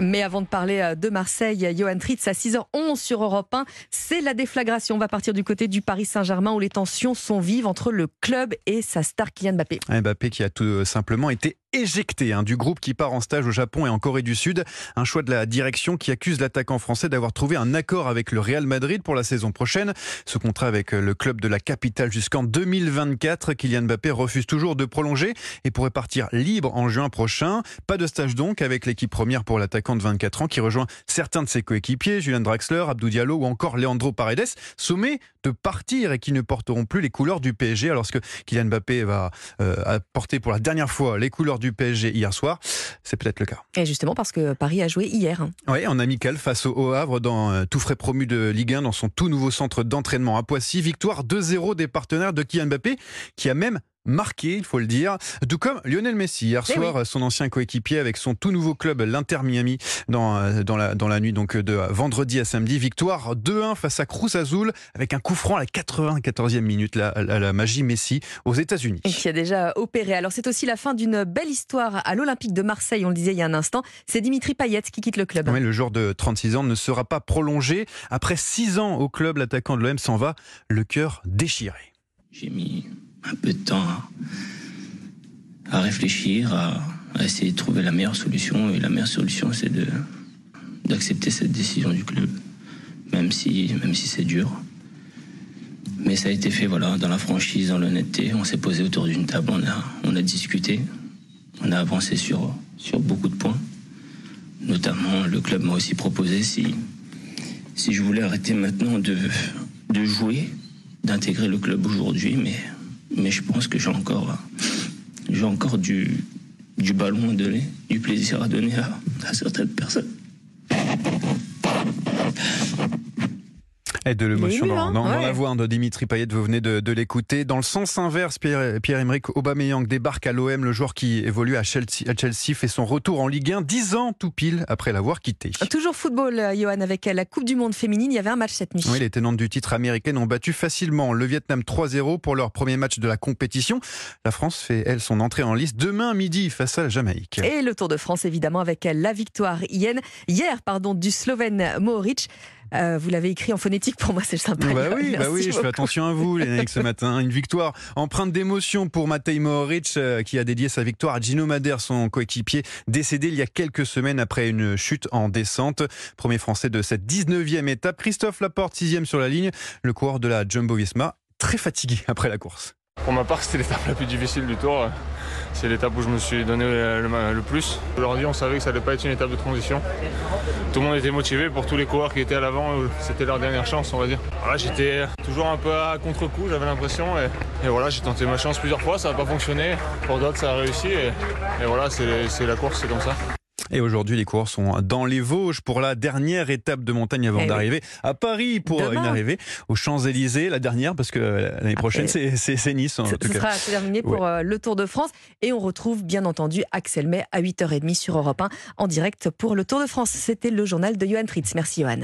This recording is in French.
Mais avant de parler euh, de Marseille, Johan Tritz à 6h11 sur Europe 1, c'est la déflagration. On va partir du côté du Paris Saint-Germain où les tensions sont vives entre le club et sa star Kylian Mbappé. Mbappé qui a tout simplement été éjecté hein, du groupe qui part en stage au Japon et en Corée du Sud. Un choix de la direction qui accuse l'attaquant français d'avoir trouvé un accord avec le Real Madrid pour la saison prochaine. Ce contrat avec le club de la capitale jusqu'en 2024. Kylian Mbappé refuse toujours de prolonger et pourrait partir libre en juin prochain. Pas de stage donc avec l'équipe première pour l'attaquant de 24 ans qui rejoint certains de ses coéquipiers, Julian Draxler, Abdou Diallo ou encore Leandro Paredes, sommés de partir et qui ne porteront plus les couleurs du PSG alors que Kylian Mbappé va euh, porter pour la dernière fois les couleurs du PSG hier soir. C'est peut-être le cas. Et justement parce que Paris a joué hier. Hein. Oui, en amical face au Havre dans euh, tout frais promu de Ligue 1 dans son tout nouveau centre d'entraînement à Poissy. Victoire 2-0 des partenaires de Kylian Mbappé qui a même marqué, il faut le dire, tout comme Lionel Messi hier eh soir, son ancien coéquipier avec son tout nouveau club, l'Inter Miami, dans, euh, dans, la, dans la nuit donc de vendredi à samedi. Victoire 2-1 face à Cruz Azul avec un coup franc à la 94e minute, la, la, magie Messi aux États-Unis. Et qui a déjà opéré. Alors c'est aussi la fin d'une belle histoire à l'Olympique de Marseille, on le disait il y a un instant. C'est Dimitri Payet qui quitte le club. Oui, le joueur de 36 ans ne sera pas prolongé. Après 6 ans au club, l'attaquant de l'OM s'en va, le cœur déchiré. J'ai mis un peu de temps à, réfléchir, à, essayer de trouver la meilleure solution. Et la meilleure solution, c'est de d'accepter cette décision du club, même si, même si c'est dur. Mais ça a été fait, voilà, dans la franchise, dans l'honnêteté. On s'est posé autour d'une table, on a, on a discuté, on a avancé sur, sur beaucoup de points. Notamment, le club m'a aussi proposé si, si je voulais arrêter maintenant de, de jouer, d'intégrer le club aujourd'hui, mais mais je pense que j'ai encore, du, ballon à donner, du plaisir à donner à certaines personnes. Et de l'émotion dans, hein. la voix de Dimitri Payet, vous venez de, l'écouter. Dans le sens inverse, Pierre-Emerick Aubameyang débarque à l'OM, le joueur qui évolue à Chelsea, à Chelsea fait son retour en Ligue 1, 10 ans tout pile après l'avoir quitté. Toujours football, euh, Johan, avec la Coupe du Monde féminine, il y avait un match cette nuit. Oui, les tenantes du titre américaines ont battu facilement le Vietnam 3-0 pour leur premier match de la compétition. La France fait, elle, son entrée en liste demain midi face à la Jamaïque. Et le Tour de France, évidemment, avec la victoire hier, hier pardon, du Slovène Mohoric. Euh, vous l'avez écrit en phonétique, pour moi c'est sympa. Bah oui, bah oui je fais attention à vous, les ce matin. Une victoire empreinte d'émotion pour Matej Mohoric, euh, qui a dédié sa victoire à Gino Madère, son coéquipier, décédé il y a quelques semaines après une chute en descente. Premier français de cette 19e étape. Christophe Laporte, 6e sur la ligne, le coureur de la Jumbo Visma, très fatigué après la course. Pour ma part, c'était l'étape la plus difficile du tour. C'est l'étape où je me suis donné le, plus. Aujourd'hui, on savait que ça n'allait pas être une étape de transition. Tout le monde était motivé pour tous les coureurs qui étaient à l'avant. C'était leur dernière chance, on va dire. j'étais toujours un peu à contre-coup, j'avais l'impression. Et, voilà, j'ai tenté ma chance plusieurs fois, ça n'a pas fonctionné. Pour d'autres, ça a réussi. et voilà, c'est la course, c'est comme ça. Et aujourd'hui, les coureurs sont dans les Vosges pour la dernière étape de montagne avant eh d'arriver à Paris pour une arrivée aux Champs-Élysées, la dernière, parce que l'année prochaine, c'est Nice. ce sera terminé pour euh, le Tour de France. Et on retrouve bien entendu Axel May à 8h30 sur Europe 1 en direct pour le Tour de France. C'était le journal de Johan Tritz. Merci Johan.